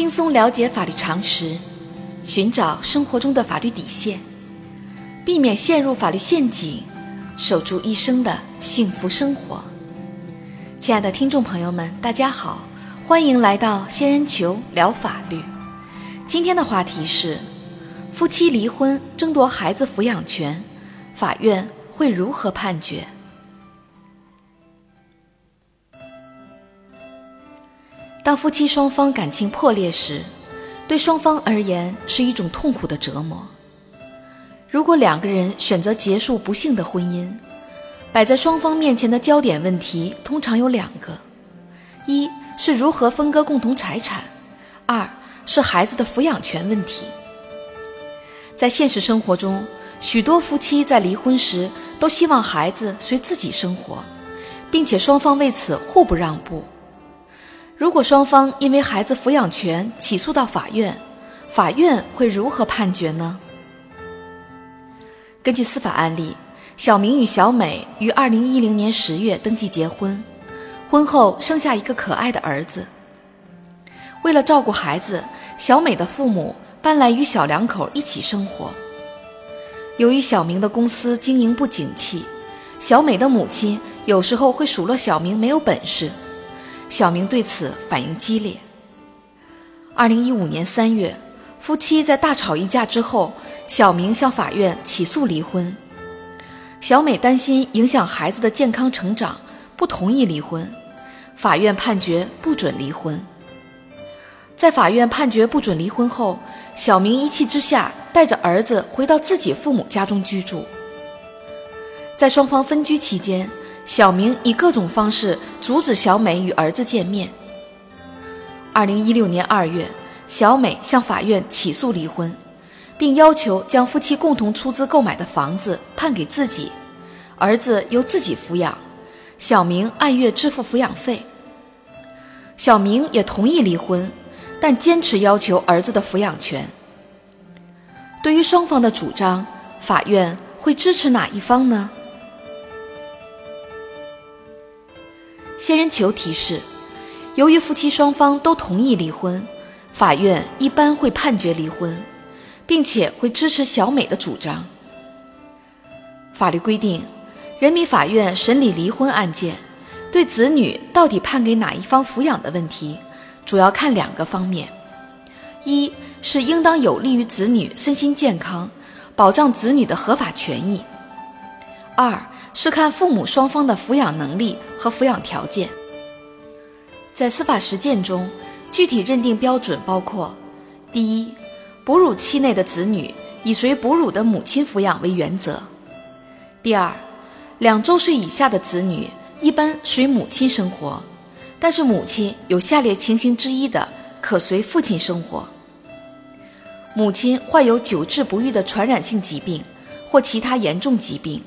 轻松了解法律常识，寻找生活中的法律底线，避免陷入法律陷阱，守住一生的幸福生活。亲爱的听众朋友们，大家好，欢迎来到仙人球聊法律。今天的话题是：夫妻离婚争夺孩子抚养权，法院会如何判决？当夫妻双方感情破裂时，对双方而言是一种痛苦的折磨。如果两个人选择结束不幸的婚姻，摆在双方面前的焦点问题通常有两个：一是如何分割共同财产；二是孩子的抚养权问题。在现实生活中，许多夫妻在离婚时都希望孩子随自己生活，并且双方为此互不让步。如果双方因为孩子抚养权起诉到法院，法院会如何判决呢？根据司法案例，小明与小美于二零一零年十月登记结婚，婚后生下一个可爱的儿子。为了照顾孩子，小美的父母搬来与小两口一起生活。由于小明的公司经营不景气，小美的母亲有时候会数落小明没有本事。小明对此反应激烈。二零一五年三月，夫妻在大吵一架之后，小明向法院起诉离婚。小美担心影响孩子的健康成长，不同意离婚。法院判决不准离婚。在法院判决不准离婚后，小明一气之下带着儿子回到自己父母家中居住。在双方分居期间。小明以各种方式阻止小美与儿子见面。二零一六年二月，小美向法院起诉离婚，并要求将夫妻共同出资购买的房子判给自己，儿子由自己抚养，小明按月支付抚养费。小明也同意离婚，但坚持要求儿子的抚养权。对于双方的主张，法院会支持哪一方呢？仙人球提示：由于夫妻双方都同意离婚，法院一般会判决离婚，并且会支持小美的主张。法律规定，人民法院审理离婚案件，对子女到底判给哪一方抚养的问题，主要看两个方面：一是应当有利于子女身心健康，保障子女的合法权益；二。是看父母双方的抚养能力和抚养条件。在司法实践中，具体认定标准包括：第一，哺乳期内的子女以随哺乳的母亲抚养为原则；第二，两周岁以下的子女一般随母亲生活，但是母亲有下列情形之一的，可随父亲生活：母亲患有久治不愈的传染性疾病或其他严重疾病。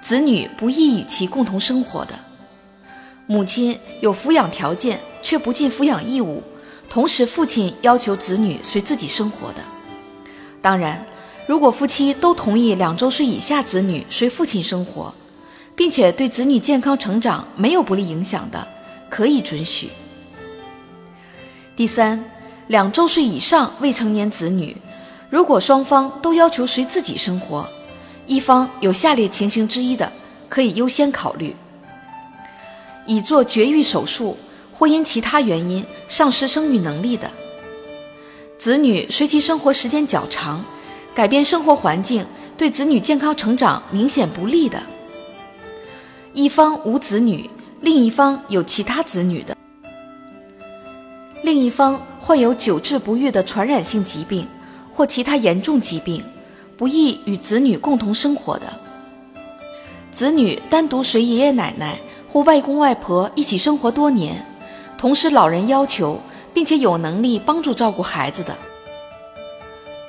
子女不宜与其共同生活的，母亲有抚养条件却不尽抚养义务，同时父亲要求子女随自己生活的。当然，如果夫妻都同意两周岁以下子女随父亲生活，并且对子女健康成长没有不利影响的，可以准许。第三，两周岁以上未成年子女，如果双方都要求随自己生活。一方有下列情形之一的，可以优先考虑：已做绝育手术或因其他原因丧失生育能力的；子女随其生活时间较长，改变生活环境对子女健康成长明显不利的；一方无子女，另一方有其他子女的；另一方患有久治不愈的传染性疾病或其他严重疾病。不宜与子女共同生活的子女单独随爷爷奶奶或外公外婆一起生活多年，同时老人要求并且有能力帮助照顾孩子的。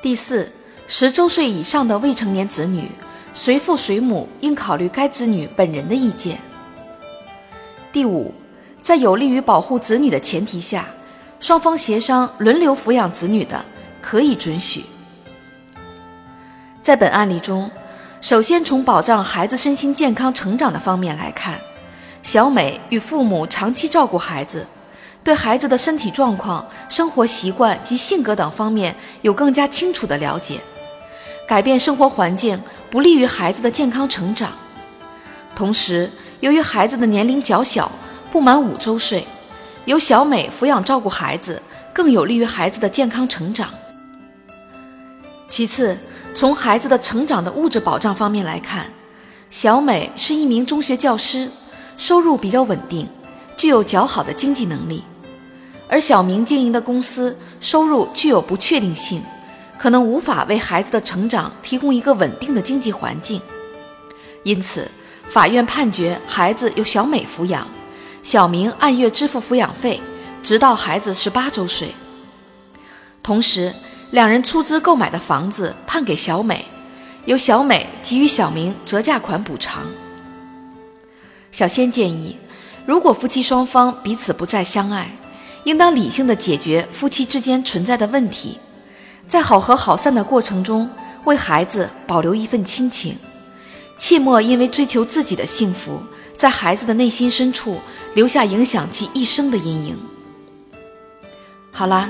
第四，十周岁以上的未成年子女，随父随母应考虑该子女本人的意见。第五，在有利于保护子女的前提下，双方协商轮流抚养子女的，可以准许。在本案例中，首先从保障孩子身心健康成长的方面来看，小美与父母长期照顾孩子，对孩子的身体状况、生活习惯及性格等方面有更加清楚的了解。改变生活环境不利于孩子的健康成长。同时，由于孩子的年龄较小，不满五周岁，由小美抚养照顾孩子，更有利于孩子的健康成长。其次，从孩子的成长的物质保障方面来看，小美是一名中学教师，收入比较稳定，具有较好的经济能力；而小明经营的公司收入具有不确定性，可能无法为孩子的成长提供一个稳定的经济环境。因此，法院判决孩子由小美抚养，小明按月支付抚养费，直到孩子十八周岁。同时，两人出资购买的房子判给小美，由小美给予小明折价款补偿。小仙建议，如果夫妻双方彼此不再相爱，应当理性的解决夫妻之间存在的问题，在好合好散的过程中，为孩子保留一份亲情。切莫因为追求自己的幸福，在孩子的内心深处留下影响其一生的阴影。好啦，